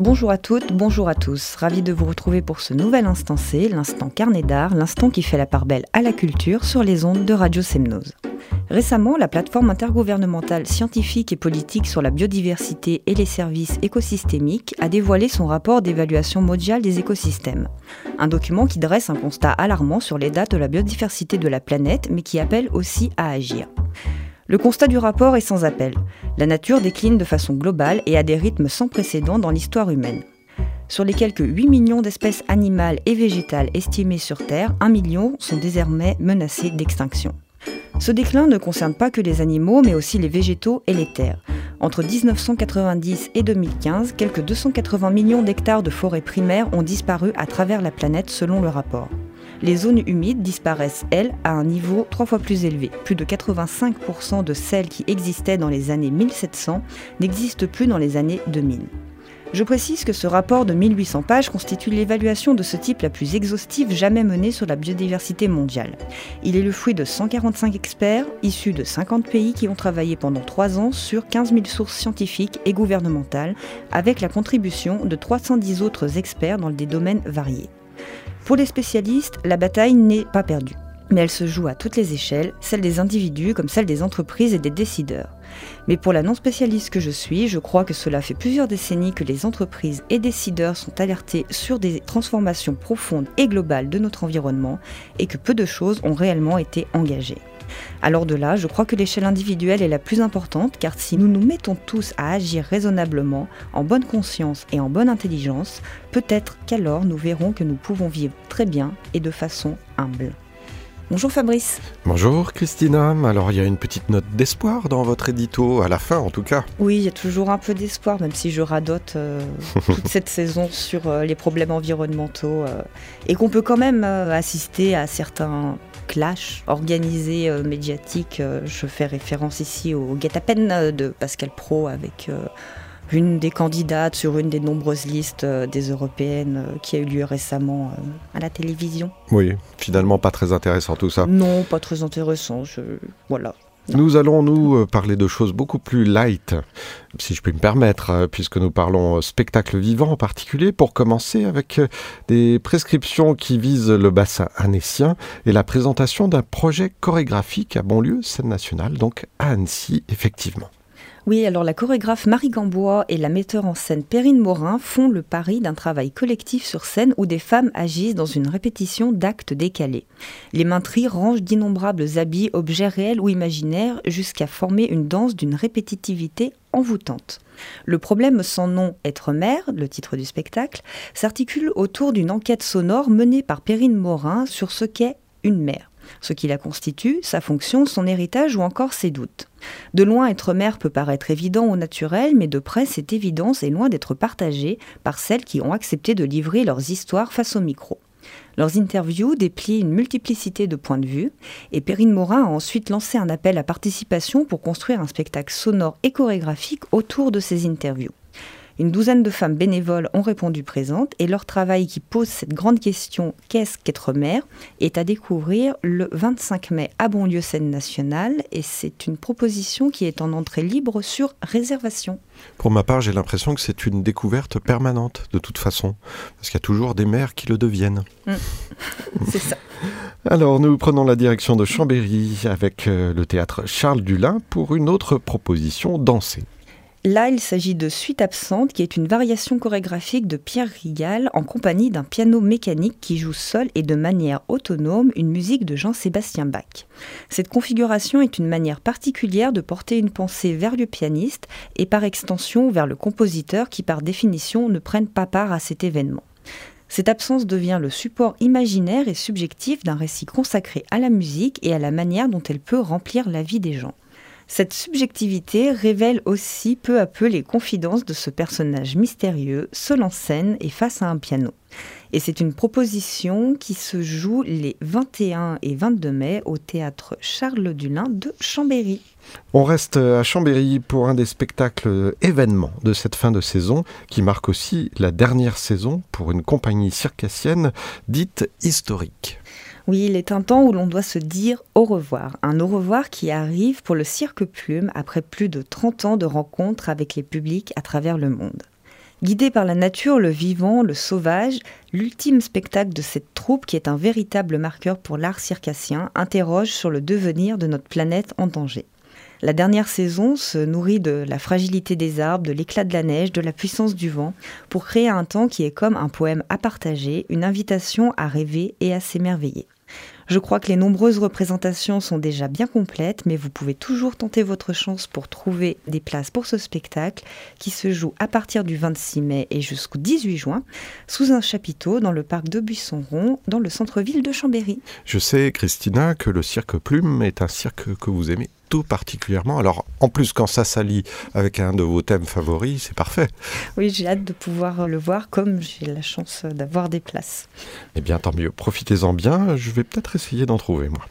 Bonjour à toutes, bonjour à tous. Ravi de vous retrouver pour ce nouvel instant C, l'instant carnet d'art, l'instant qui fait la part belle à la culture sur les ondes de Radio Semnose. Récemment, la plateforme intergouvernementale scientifique et politique sur la biodiversité et les services écosystémiques a dévoilé son rapport d'évaluation mondiale des écosystèmes. Un document qui dresse un constat alarmant sur les dates de la biodiversité de la planète, mais qui appelle aussi à agir. Le constat du rapport est sans appel. La nature décline de façon globale et à des rythmes sans précédent dans l'histoire humaine. Sur les quelques 8 millions d'espèces animales et végétales estimées sur Terre, 1 million sont désormais menacées d'extinction. Ce déclin ne concerne pas que les animaux, mais aussi les végétaux et les terres. Entre 1990 et 2015, quelques 280 millions d'hectares de forêts primaires ont disparu à travers la planète selon le rapport les zones humides disparaissent, elles, à un niveau trois fois plus élevé. Plus de 85% de celles qui existaient dans les années 1700 n'existent plus dans les années 2000. Je précise que ce rapport de 1800 pages constitue l'évaluation de ce type la plus exhaustive jamais menée sur la biodiversité mondiale. Il est le fruit de 145 experts issus de 50 pays qui ont travaillé pendant 3 ans sur 15 000 sources scientifiques et gouvernementales, avec la contribution de 310 autres experts dans des domaines variés. Pour les spécialistes, la bataille n'est pas perdue. Mais elle se joue à toutes les échelles, celle des individus comme celle des entreprises et des décideurs. Mais pour la non-spécialiste que je suis, je crois que cela fait plusieurs décennies que les entreprises et décideurs sont alertés sur des transformations profondes et globales de notre environnement et que peu de choses ont réellement été engagées. Alors de là, je crois que l'échelle individuelle est la plus importante car si nous nous mettons tous à agir raisonnablement, en bonne conscience et en bonne intelligence, peut-être qu'alors nous verrons que nous pouvons vivre très bien et de façon humble. Bonjour Fabrice. Bonjour Christina. Alors il y a une petite note d'espoir dans votre édito, à la fin en tout cas. Oui, il y a toujours un peu d'espoir, même si je radote euh, toute cette saison sur euh, les problèmes environnementaux euh, et qu'on peut quand même assister à certains clash organisé euh, médiatique. Euh, je fais référence ici au guet-apens euh, de Pascal Pro avec une des candidates sur une des nombreuses listes des européennes qui a eu lieu récemment à la télévision. Oui, finalement pas très intéressant tout ça. Non, pas très intéressant. Je... Voilà, nous allons nous euh, parler de choses beaucoup plus light, si je puis me permettre, euh, puisque nous parlons euh, spectacle vivant en particulier, pour commencer avec des prescriptions qui visent le bassin annécien et la présentation d'un projet chorégraphique à Bonlieu, scène nationale, donc à Annecy, effectivement. Oui, alors la chorégraphe Marie Gambois et la metteur en scène Perrine Morin font le pari d'un travail collectif sur scène où des femmes agissent dans une répétition d'actes décalés. Les maintries rangent d'innombrables habits, objets réels ou imaginaires, jusqu'à former une danse d'une répétitivité envoûtante. Le problème sans nom Être mère, le titre du spectacle, s'articule autour d'une enquête sonore menée par Perrine Morin sur ce qu'est une mère ce qui la constitue, sa fonction, son héritage ou encore ses doutes. De loin, être mère peut paraître évident ou naturel, mais de près, cette évidence est loin d'être partagée par celles qui ont accepté de livrer leurs histoires face au micro. Leurs interviews déplient une multiplicité de points de vue, et Perrine Morin a ensuite lancé un appel à participation pour construire un spectacle sonore et chorégraphique autour de ces interviews. Une douzaine de femmes bénévoles ont répondu présentes et leur travail qui pose cette grande question qu'est-ce qu'être mère est à découvrir le 25 mai à Bonlieu Scène Nationale et c'est une proposition qui est en entrée libre sur réservation. Pour ma part, j'ai l'impression que c'est une découverte permanente de toute façon, parce qu'il y a toujours des mères qui le deviennent. Mmh. c'est ça. Alors nous prenons la direction de Chambéry avec euh, le théâtre Charles Dulin pour une autre proposition dansée. Là, il s'agit de Suite absente, qui est une variation chorégraphique de Pierre Rigal en compagnie d'un piano mécanique qui joue seul et de manière autonome une musique de Jean-Sébastien Bach. Cette configuration est une manière particulière de porter une pensée vers le pianiste et par extension vers le compositeur qui par définition ne prennent pas part à cet événement. Cette absence devient le support imaginaire et subjectif d'un récit consacré à la musique et à la manière dont elle peut remplir la vie des gens. Cette subjectivité révèle aussi peu à peu les confidences de ce personnage mystérieux, seul en scène et face à un piano. Et c'est une proposition qui se joue les 21 et 22 mai au théâtre Charles Dulin de Chambéry. On reste à Chambéry pour un des spectacles événements de cette fin de saison qui marque aussi la dernière saison pour une compagnie circassienne dite historique. Oui, il est un temps où l'on doit se dire au revoir. Un au revoir qui arrive pour le cirque plume après plus de 30 ans de rencontres avec les publics à travers le monde. Guidé par la nature, le vivant, le sauvage, l'ultime spectacle de cette troupe, qui est un véritable marqueur pour l'art circassien, interroge sur le devenir de notre planète en danger. La dernière saison se nourrit de la fragilité des arbres, de l'éclat de la neige, de la puissance du vent, pour créer un temps qui est comme un poème à partager, une invitation à rêver et à s'émerveiller. Je crois que les nombreuses représentations sont déjà bien complètes, mais vous pouvez toujours tenter votre chance pour trouver des places pour ce spectacle qui se joue à partir du 26 mai et jusqu'au 18 juin sous un chapiteau dans le parc de Buisson-Rond, dans le centre-ville de Chambéry. Je sais, Christina, que le cirque Plume est un cirque que vous aimez particulièrement. Alors, en plus, quand ça s'allie avec un de vos thèmes favoris, c'est parfait. Oui, j'ai hâte de pouvoir le voir, comme j'ai la chance d'avoir des places. Eh bien, tant mieux. Profitez-en bien. Je vais peut-être essayer d'en trouver, moi.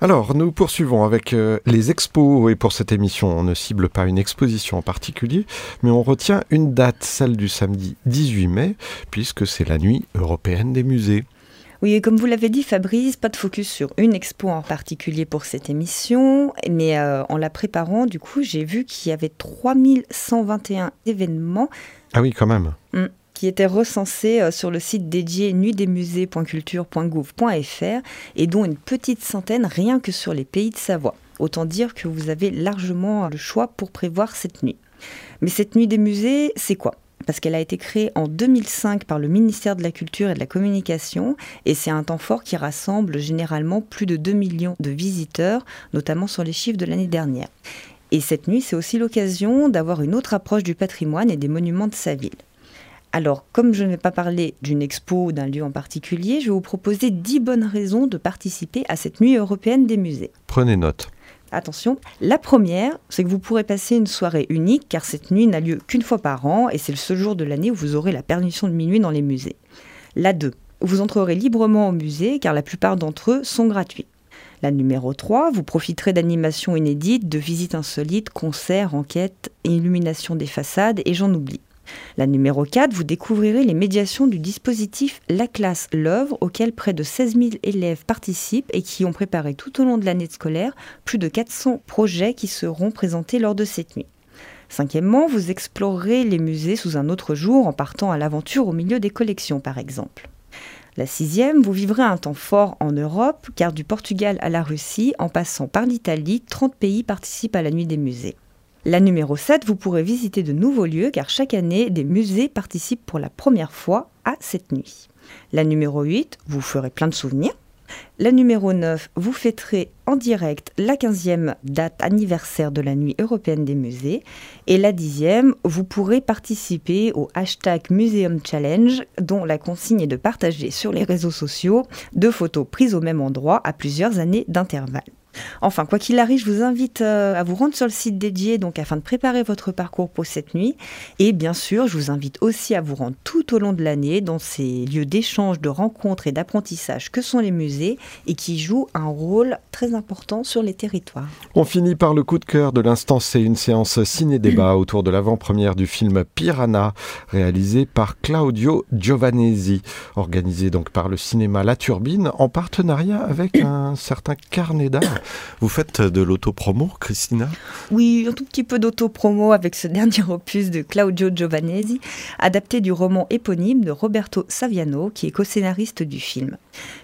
Alors, nous poursuivons avec euh, les expos. Et pour cette émission, on ne cible pas une exposition en particulier, mais on retient une date, celle du samedi 18 mai, puisque c'est la nuit européenne des musées. Oui, comme vous l'avez dit, Fabrice, pas de focus sur une expo en particulier pour cette émission, mais euh, en la préparant, du coup, j'ai vu qu'il y avait 3121 événements. Ah oui, quand même. Hmm, qui étaient recensés euh, sur le site dédié nuitdesmusées.culture.gouv.fr et dont une petite centaine rien que sur les pays de Savoie. Autant dire que vous avez largement le choix pour prévoir cette nuit. Mais cette nuit des musées, c'est quoi? Parce qu'elle a été créée en 2005 par le ministère de la Culture et de la Communication, et c'est un temps fort qui rassemble généralement plus de 2 millions de visiteurs, notamment sur les chiffres de l'année dernière. Et cette nuit, c'est aussi l'occasion d'avoir une autre approche du patrimoine et des monuments de sa ville. Alors, comme je ne vais pas parler d'une expo ou d'un lieu en particulier, je vais vous proposer 10 bonnes raisons de participer à cette nuit européenne des musées. Prenez note. Attention, la première, c'est que vous pourrez passer une soirée unique car cette nuit n'a lieu qu'une fois par an et c'est le seul jour de l'année où vous aurez la permission de minuit dans les musées. La 2, vous entrerez librement au musée car la plupart d'entre eux sont gratuits. La numéro 3, vous profiterez d'animations inédites, de visites insolites, concerts, enquêtes, illumination des façades et j'en oublie. La numéro 4, vous découvrirez les médiations du dispositif La classe l'œuvre auquel près de 16 000 élèves participent et qui ont préparé tout au long de l'année scolaire plus de 400 projets qui seront présentés lors de cette nuit. Cinquièmement, vous explorerez les musées sous un autre jour en partant à l'aventure au milieu des collections par exemple. La sixième, vous vivrez un temps fort en Europe, car du Portugal à la Russie, en passant par l'Italie, 30 pays participent à la nuit des musées. La numéro 7, vous pourrez visiter de nouveaux lieux car chaque année, des musées participent pour la première fois à cette nuit. La numéro 8, vous ferez plein de souvenirs. La numéro 9, vous fêterez en direct la 15e date anniversaire de la nuit européenne des musées. Et la 10e, vous pourrez participer au hashtag Museum Challenge, dont la consigne est de partager sur les réseaux sociaux deux photos prises au même endroit à plusieurs années d'intervalle. Enfin, quoi qu'il arrive, je vous invite euh, à vous rendre sur le site dédié donc afin de préparer votre parcours pour cette nuit. Et bien sûr, je vous invite aussi à vous rendre tout au long de l'année dans ces lieux d'échange, de rencontres et d'apprentissage que sont les musées et qui jouent un rôle très important sur les territoires. On finit par le coup de cœur de l'instant, c'est une séance ciné-débat autour de l'avant-première du film Piranha, réalisé par Claudio Giovanesi, organisé donc par le cinéma La Turbine en partenariat avec un certain carnet d'art vous faites de l'autopromo, Christina? Oui, un tout petit peu d'autopromo avec ce dernier opus de Claudio Giovanesi, adapté du roman éponyme de Roberto Saviano, qui est co-scénariste du film.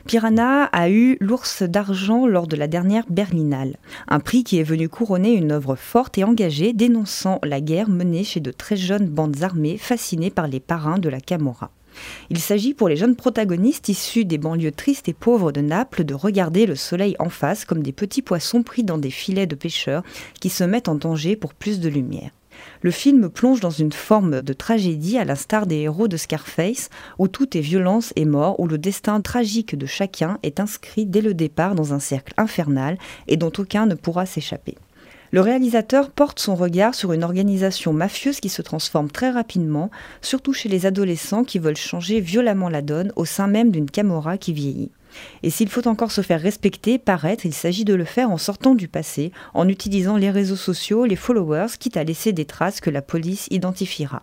Piranha a eu l'ours d'argent lors de la dernière Berlinale, un prix qui est venu couronner une œuvre forte et engagée dénonçant la guerre menée chez de très jeunes bandes armées fascinées par les parrains de la Camorra. Il s'agit pour les jeunes protagonistes issus des banlieues tristes et pauvres de Naples de regarder le soleil en face comme des petits poissons pris dans des filets de pêcheurs qui se mettent en danger pour plus de lumière. Le film plonge dans une forme de tragédie à l'instar des héros de Scarface, où tout est violence et mort, où le destin tragique de chacun est inscrit dès le départ dans un cercle infernal et dont aucun ne pourra s'échapper. Le réalisateur porte son regard sur une organisation mafieuse qui se transforme très rapidement, surtout chez les adolescents qui veulent changer violemment la donne au sein même d'une camorra qui vieillit. Et s'il faut encore se faire respecter, paraître, il s'agit de le faire en sortant du passé, en utilisant les réseaux sociaux, les followers, quitte à laisser des traces que la police identifiera.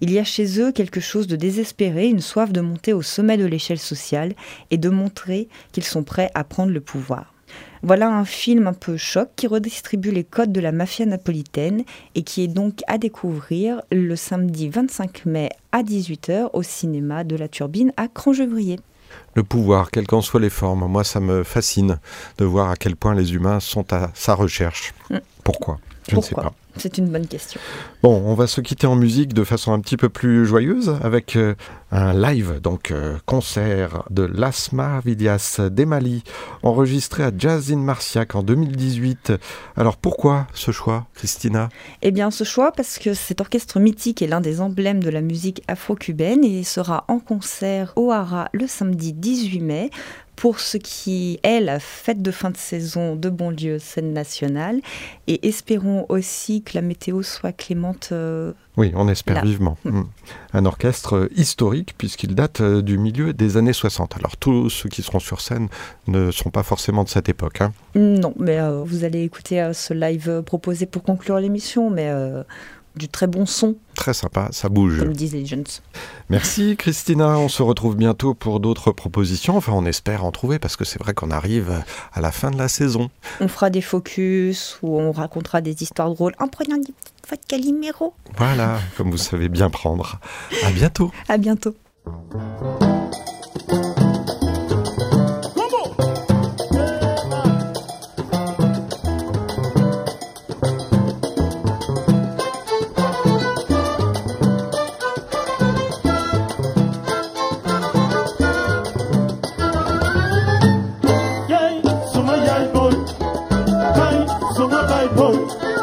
Il y a chez eux quelque chose de désespéré, une soif de monter au sommet de l'échelle sociale et de montrer qu'ils sont prêts à prendre le pouvoir. Voilà un film un peu choc qui redistribue les codes de la mafia napolitaine et qui est donc à découvrir le samedi 25 mai à 18h au cinéma de la Turbine à Crangevrier. Le pouvoir, quelles qu'en soient les formes, moi ça me fascine de voir à quel point les humains sont à sa recherche. Mm. Pourquoi? Je ne sais pas. C'est une bonne question. Bon, on va se quitter en musique de façon un petit peu plus joyeuse avec euh, un live, donc euh, concert de Las Maravillas d'Emali, enregistré à Jazz in Marciac en 2018. Alors pourquoi ce choix, Christina? Eh bien, ce choix parce que cet orchestre mythique est l'un des emblèmes de la musique afro-cubaine et sera en concert au Hara le samedi 18 mai pour ce qui est la fête de fin de saison de Bonlieu, scène nationale. Et espérons aussi que la météo soit clémente. Euh, oui, on espère vivement. Mm. Mm. Un orchestre historique puisqu'il date euh, du milieu des années 60. Alors tous ceux qui seront sur scène ne sont pas forcément de cette époque. Hein. Non, mais euh, vous allez écouter ce live proposé pour conclure l'émission, mais du très bon son. Très sympa, ça bouge. Comme disent les jeunes. Merci Christina, on se retrouve bientôt pour d'autres propositions. Enfin, on espère en trouver parce que c'est vrai qu'on arrive à la fin de la saison. On fera des focus ou on racontera des histoires drôles en prenant des petites Calimero. Voilà, comme vous savez bien prendre. À bientôt. À bientôt. Bye.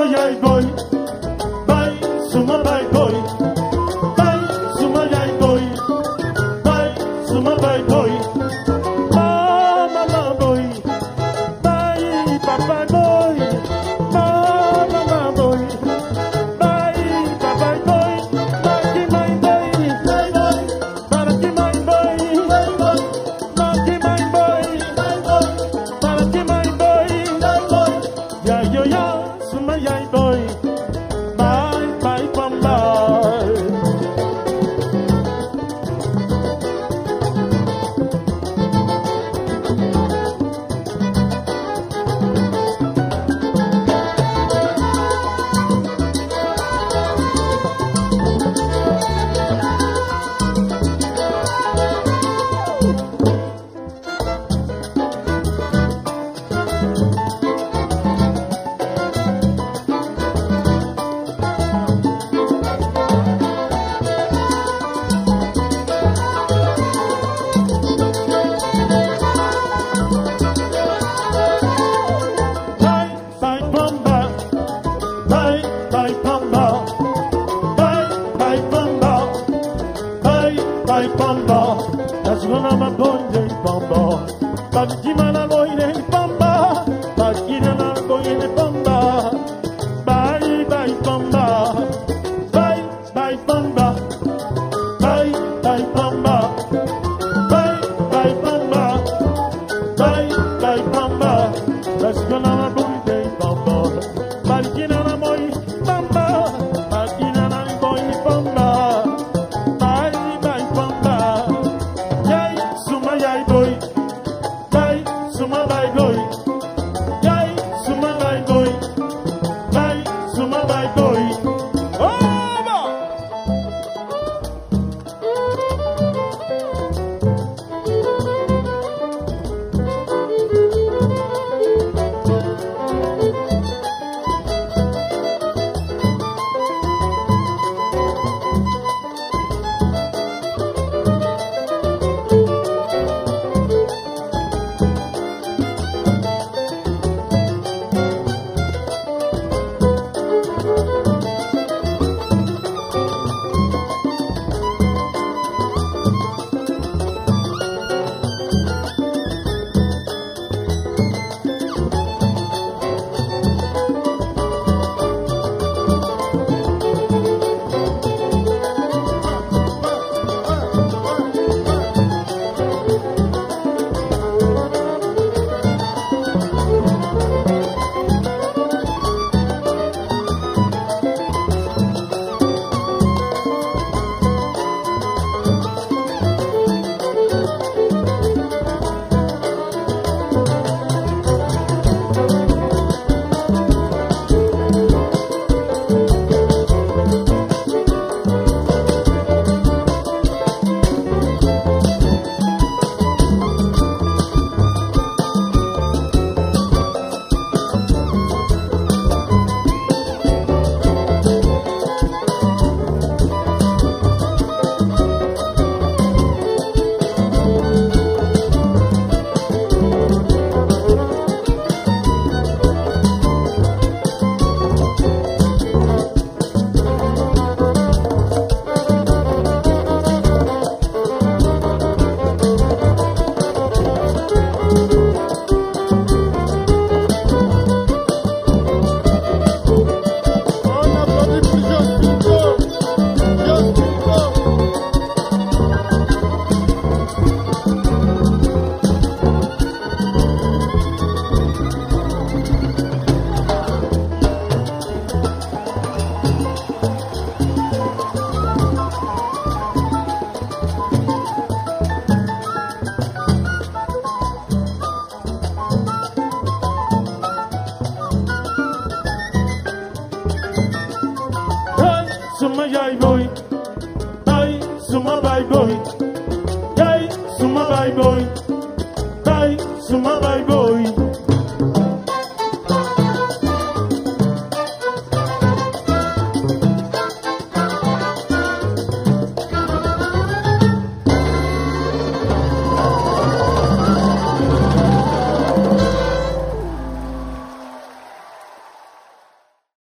Yapma yay suma yaay booy ay suma baay booy yaay suma